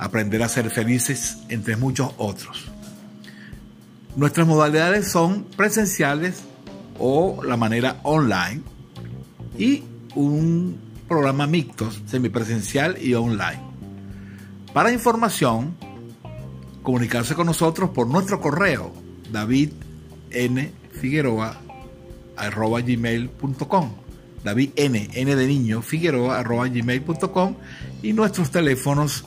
aprender a ser felices, entre muchos otros. Nuestras modalidades son presenciales o la manera online y un programa mixto, semipresencial y online. Para información, comunicarse con nosotros por nuestro correo davidnfigueroa.gmail.com David N, N de niño, Figueroa, y nuestros teléfonos,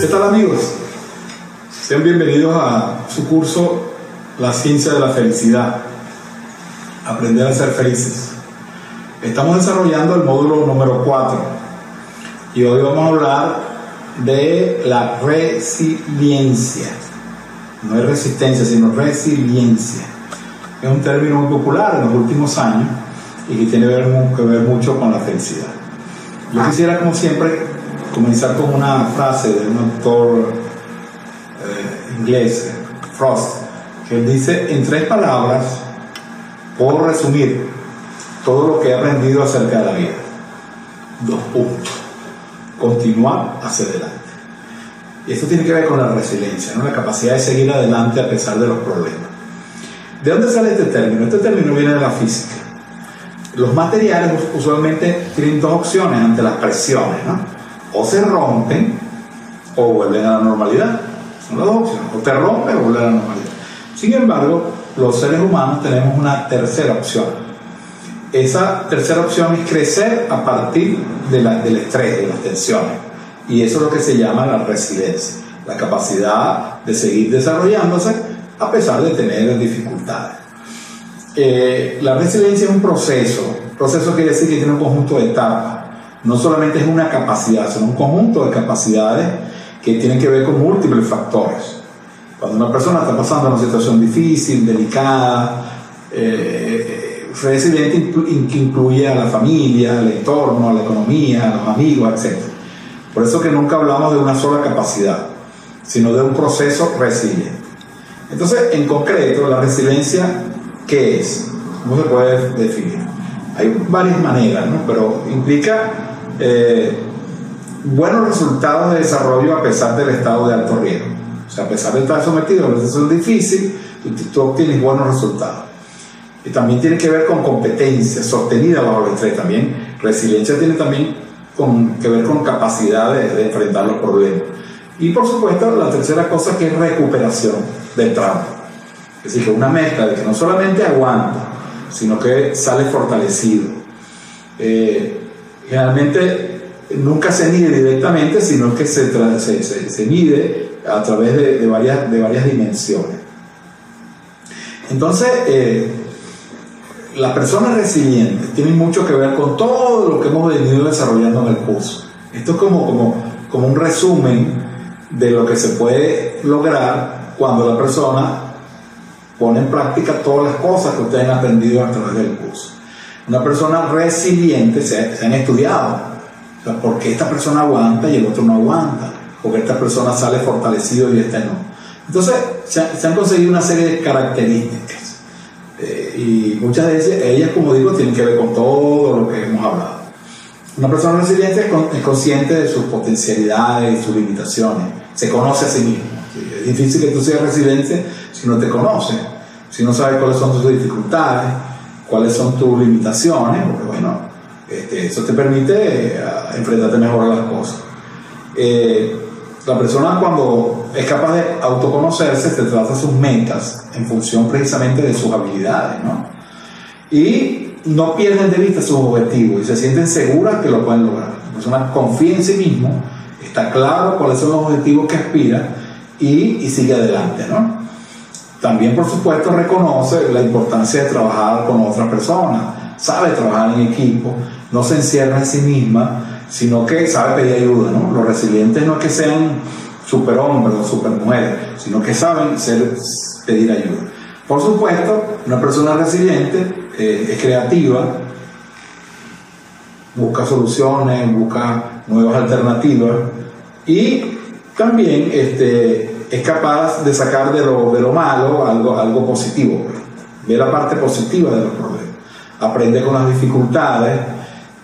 ¿Qué tal amigos? Sean bienvenidos a su curso La ciencia de la felicidad. Aprender a ser felices. Estamos desarrollando el módulo número 4 y hoy vamos a hablar de la resiliencia. No es resistencia, sino resiliencia. Es un término muy popular en los últimos años y que tiene que ver mucho con la felicidad. Yo quisiera, como siempre, comenzar con una frase de un autor eh, inglés, Frost, que dice, en tres palabras puedo resumir todo lo que he aprendido acerca de la vida. Dos puntos. Continuar hacia adelante. Y esto tiene que ver con la resiliencia, ¿no? la capacidad de seguir adelante a pesar de los problemas. ¿De dónde sale este término? Este término viene de la física. Los materiales usualmente tienen dos opciones ante las presiones, ¿no? o se rompen o vuelven a la normalidad. Son las dos opciones. O te rompen o vuelven a la normalidad. Sin embargo, los seres humanos tenemos una tercera opción. Esa tercera opción es crecer a partir del estrés, de las tensiones. Y eso es lo que se llama la resiliencia, la capacidad de seguir desarrollándose a pesar de tener dificultades. Eh, la resiliencia es un proceso, proceso quiere decir que tiene un conjunto de etapas no solamente es una capacidad, sino un conjunto de capacidades que tienen que ver con múltiples factores. Cuando una persona está pasando una situación difícil, delicada, eh, resiliente incluye a la familia, al entorno, a la economía, a los amigos, etc. Por eso que nunca hablamos de una sola capacidad, sino de un proceso resiliente. Entonces, en concreto, la resiliencia, ¿qué es? ¿Cómo se puede definir? Hay varias maneras, ¿no? pero implica eh, buenos resultados de desarrollo a pesar del estado de alto riesgo. O sea, a pesar de estar sometido a una situación difícil, tú, obtienes buenos resultados. y también tiene que ver con competencia sostenida bajo el estrés también. Resiliencia tiene también que ver con capacidad de, enfrentar los problemas. Y por supuesto, la tercera cosa que es recuperación del trauma. Es decir, que una mezcla de que no solamente aguanta, sino que sale fortalecido. Eh, generalmente nunca se mide directamente, sino que se, se, se, mide a través de, varias, de varias dimensiones. Entonces, eh, las personas resilientes tienen mucho que ver con todo lo que hemos venido desarrollando en el curso. Esto es como, como, como un resumen de lo que se puede lograr cuando la persona pone en práctica todas las cosas que ustedes han aprendido a través del curso. Una persona resiliente se, han estudiado. O sea, ¿Por qué esta persona aguanta y el otro no aguanta? Porque esta persona sale fortalecido y este no? Entonces, se han conseguido una serie de características eh, y muchas de ellas, como digo, tienen que ver con todo lo que hemos hablado. Una persona resiliente es, consciente de sus potencialidades y sus limitaciones, se conoce a sí mismo. Es difícil que tú seas resiliente si no te conoces, si no sabes cuáles son tus dificultades, cuáles son tus limitaciones, porque bueno, este, eso te permite eh, enfrentarte mejor a las cosas. Eh, la persona cuando es capaz de autoconocerse se trata sus metas en función precisamente de sus habilidades, ¿no? Y no pierden de vista sus objetivos y se sienten seguras que lo pueden lograr. La persona confía en sí mismo, está claro cuáles son los objetivos que aspira y, y sigue adelante, ¿no? También, por supuesto, reconoce la importancia de trabajar con otras personas, sabe trabajar en equipo, no se encierra en sí misma, sino que sabe pedir ayuda, ¿no? Los resilientes no es que sean superhombres o supermujeres, sino que saben ser, pedir ayuda. Por supuesto, una persona resiliente eh, es creativa, busca soluciones, busca nuevas alternativas y también este, es capaz de sacar de lo, de lo malo algo, algo positivo, ve la parte positiva de los problemas, aprende con las dificultades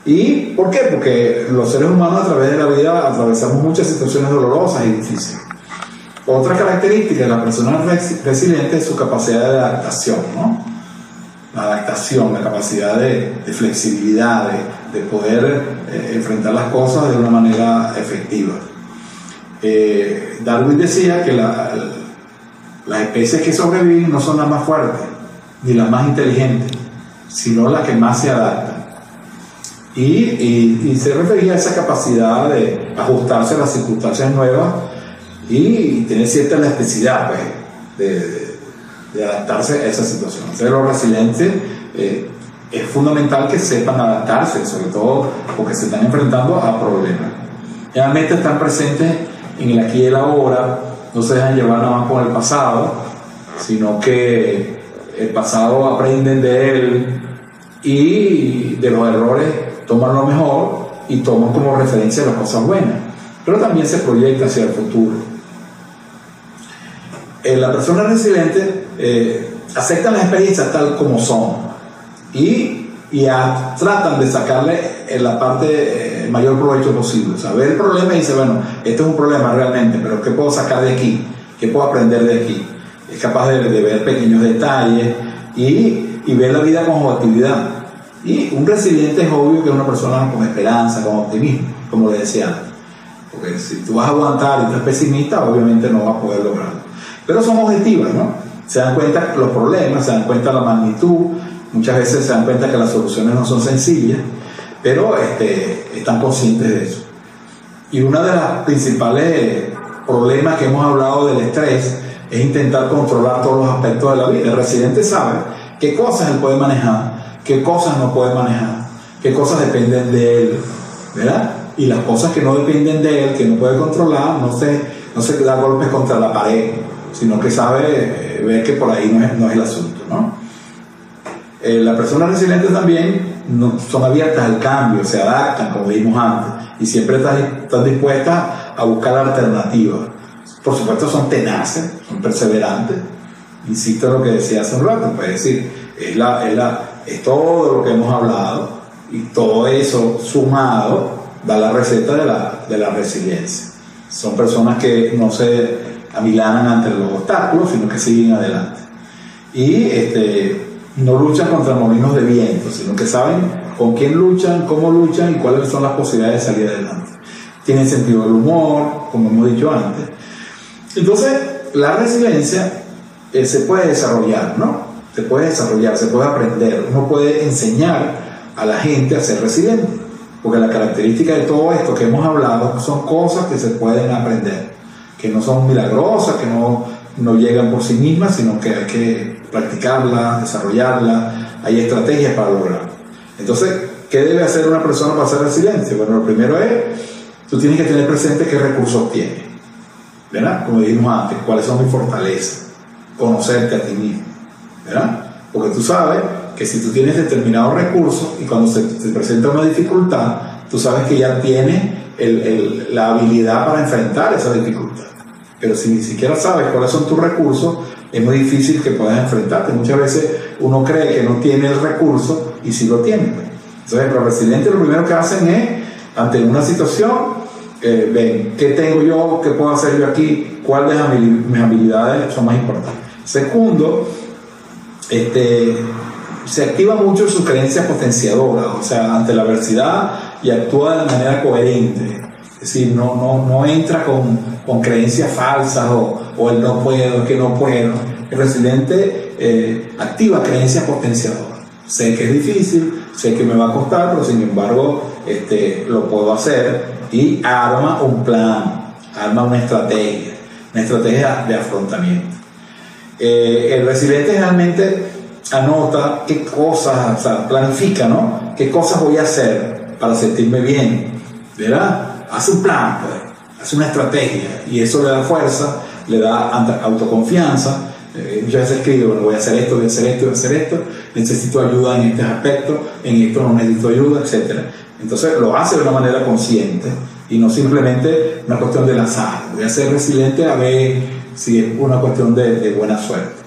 ¿Y por qué? Porque los seres humanos a través de la vida atravesamos muchas situaciones dolorosas y difíciles. Otra característica de la persona resiliente es su capacidad de adaptación, ¿no? La adaptación, la capacidad de, flexibilidad, de, poder eh, enfrentar las cosas de una manera efectiva. Eh, Darwin decía que las especies que sobreviven no son las más fuertes ni las más inteligentes, sino las que más se adaptan. Y, se refería a esa capacidad de ajustarse a las circunstancias nuevas y tener cierta elasticidad pues, de, adaptarse a esa situación. Entonces los resilientes eh, es fundamental que sepan adaptarse, sobre todo porque se están enfrentando a problemas. Realmente están presentes en el aquí y el ahora, no se dejan llevar nada más con el pasado, sino que el pasado aprenden de él y de los errores toman lo mejor y toman como referencia las cosas buenas, pero también se proyecta hacia el futuro. Eh, la persona resiliente eh, aceptan las experiencias tal como son y, y tratan de sacarle en la parte el mayor provecho posible. O sea, ve el problema y dice, bueno, este es un problema realmente, pero ¿qué puedo sacar de aquí? ¿Qué puedo aprender de aquí? Es capaz de, ver pequeños detalles y, y ver la vida con objetividad. Y un resiliente es obvio que es una persona con esperanza, con optimismo, como le decía antes. Porque si tú vas a aguantar y eres pesimista, obviamente no vas a poder lograrlo. Pero son objetivas, ¿no? Se dan cuenta los problemas, se dan cuenta la magnitud, muchas veces se dan cuenta que las soluciones no son sencillas, pero este, están conscientes de eso. Y uno de los principales problemas que hemos hablado del estrés es intentar controlar todos los aspectos de la vida. El residente sabe qué cosas él puede manejar qué cosas no puede manejar, qué cosas dependen de él, ¿verdad? Y las cosas que no dependen de él, que no puede controlar, no se, no se da golpes contra la pared, sino que sabe eh, ver que por ahí no es, no es el asunto, ¿no? Eh, las personas resilientes también no, son abiertas al cambio, se adaptan, como dijimos antes, y siempre están, están dispuestas a buscar alternativas. Por supuesto son tenaces, son perseverantes. Insisto en lo que decía hace un rato, puede decir, es la, es la, es todo lo que hemos hablado y todo eso sumado da la receta de la, de la resiliencia. Son personas que no se amilanan ante los obstáculos, sino que siguen adelante. Y este, no luchan contra molinos de viento, sino que saben con quién luchan, cómo luchan y cuáles son las posibilidades de salir adelante. Tienen sentido del humor, como hemos dicho antes. Entonces, la resiliencia eh, se puede desarrollar, ¿no? Se puede desarrollar, se puede aprender, uno puede enseñar a la gente a ser resiliente, porque la característica de todo esto que hemos hablado son cosas que se pueden aprender, que no son milagrosas, que no, no llegan por sí mismas, sino que hay que practicarla, desarrollarla, hay estrategias para lograrlo. Entonces, ¿qué debe hacer una persona para ser resiliente? Bueno, lo primero es, tú tienes que tener presente qué recursos tienes, ¿verdad? Como dijimos antes, cuáles son mis fortalezas, conocerte a ti mismo, ¿verdad? Porque tú sabes que si tú tienes determinados recursos y cuando se te presenta una dificultad, tú sabes que ya tienes la habilidad para enfrentar esa dificultad. Pero si ni siquiera sabes cuáles son tus recursos, es muy difícil que puedas enfrentarte. Muchas veces uno cree que no tiene el recurso y sí lo tiene. Entonces, los residentes lo primero que hacen es, ante una situación, eh, ven, ¿qué tengo yo? ¿Qué puedo hacer yo aquí? ¿Cuáles mis habilidades son más importantes? Segundo, este, se activa mucho su creencia potenciadora, o sea, ante la adversidad y actúa de manera coherente. Es decir, no, no, no entra con, con creencias falsas o, o, el no puedo, que no puedo. El residente eh, activa creencias potenciadoras. Sé que es difícil, sé que me va a costar, pero sin embargo este, lo puedo hacer y arma un plan, arma una estrategia, una estrategia de afrontamiento. Eh, el resiliente realmente anota qué cosas, o sea, planifica, ¿no? ¿Qué cosas voy a hacer para sentirme bien? ¿Verdad? Hace un plan, pues, hace una estrategia y eso le da fuerza, le da autoconfianza. Eh, veces escribe, bueno, voy a hacer esto, voy a hacer esto, voy a hacer esto, necesito ayuda en este aspecto, en esto no necesito ayuda, etc. Entonces lo hace de una manera consciente y no simplemente una cuestión del azar. Voy a ser resiliente a ver si es una cuestión de, de buena suerte.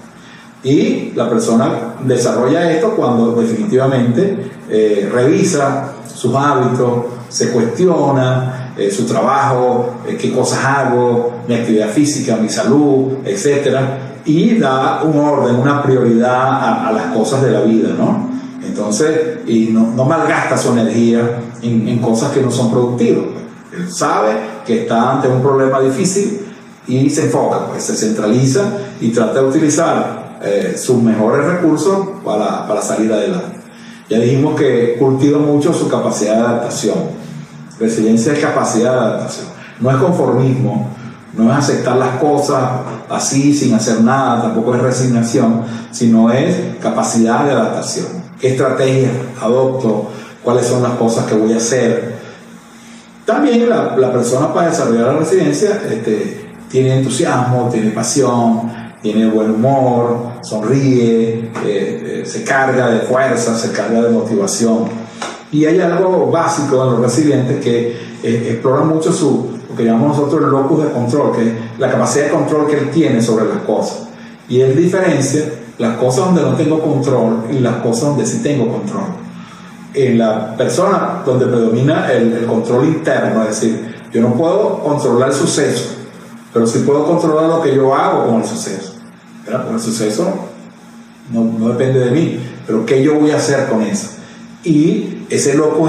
Y la persona desarrolla esto cuando definitivamente eh, revisa sus hábitos, se cuestiona eh, su trabajo, eh, qué cosas hago, mi actividad física, mi salud, etc. Y da un orden, una prioridad a, las cosas de la vida, ¿no? Entonces, y no, no malgasta su energía en, cosas que no son productivas. Él sabe que está ante un problema difícil y se enfoca, pues se centraliza y trata de utilizar eh, sus mejores recursos para, para, salir adelante. Ya dijimos que cultiva mucho su capacidad de adaptación. Resiliencia es capacidad de adaptación. No es conformismo, no es aceptar las cosas así sin hacer nada, tampoco es resignación, sino es capacidad de adaptación. ¿Qué estrategias adopto? ¿Cuáles son las cosas que voy a hacer? También la, la persona para desarrollar la resiliencia este, tiene entusiasmo, tiene pasión, tiene buen humor, sonríe, eh, eh, se carga de fuerza, se carga de motivación. Y hay algo básico en los resilientes que eh, explora mucho su, lo que llamamos nosotros el locus de control, que es la capacidad de control que él tiene sobre las cosas. Y él diferencia las cosas donde no tengo control y las cosas donde sí tengo control. En la persona donde predomina el, control interno, es decir, yo no puedo controlar el suceso, pero sí puedo controlar lo que yo hago con el suceso. ¿verdad? el suceso no, depende de mí, pero ¿qué yo voy a hacer con eso? Y ese loco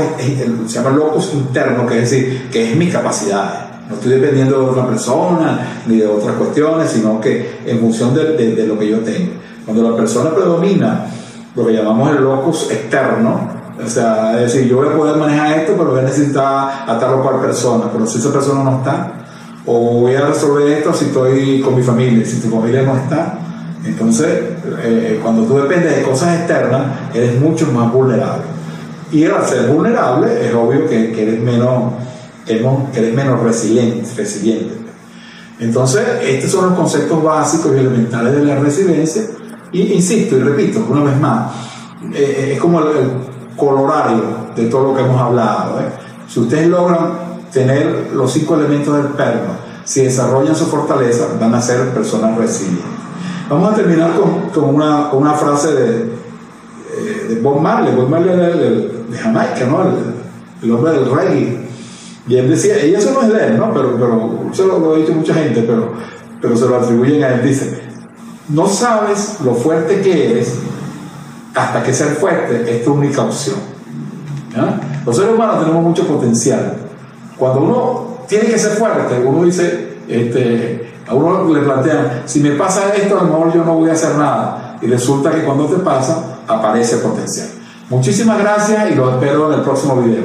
se llama locus interno, que es decir, que es mi capacidad. No estoy dependiendo de otra persona ni de otras cuestiones, sino que en función de, lo que yo tengo. Cuando la persona predomina lo que llamamos el locus externo, o sea, es decir, yo voy a poder manejar esto, pero voy a necesitar a tal o cual persona, pero si esa persona no está, o voy a resolver esto si estoy con mi familia, si tu familia no está, entonces, eh, cuando tú dependes de cosas externas, eres mucho más vulnerable. Y al ser vulnerable, es obvio que, eres, menos, eres menos resiliente. Entonces, estos son los conceptos básicos y elementales de la resiliencia. Y insisto y repito, una vez más, eh, eh, es como el, colorario de todo lo que hemos hablado. Si ustedes logran tener los cinco elementos del perno, si desarrollan su fortaleza, van a ser personas resilientes. Vamos a terminar con, una, frase de, eh, de Bob Marley. De Jamaica, ¿no? El, hombre del reggae. Y él decía, y eso no es de él, ¿no? Pero, pero eso lo, ha dicho mucha gente, pero, pero se lo atribuyen a él. Dice, no sabes lo fuerte que eres hasta que ser fuerte es tu única opción. Los seres humanos tenemos mucho potencial. Cuando uno tiene que ser fuerte, uno dice, este, a uno le plantean, si me pasa esto, a lo mejor yo no voy a hacer nada. Y resulta que cuando te pasa, aparece potencial. Muchísimas gracias y los espero en el próximo video.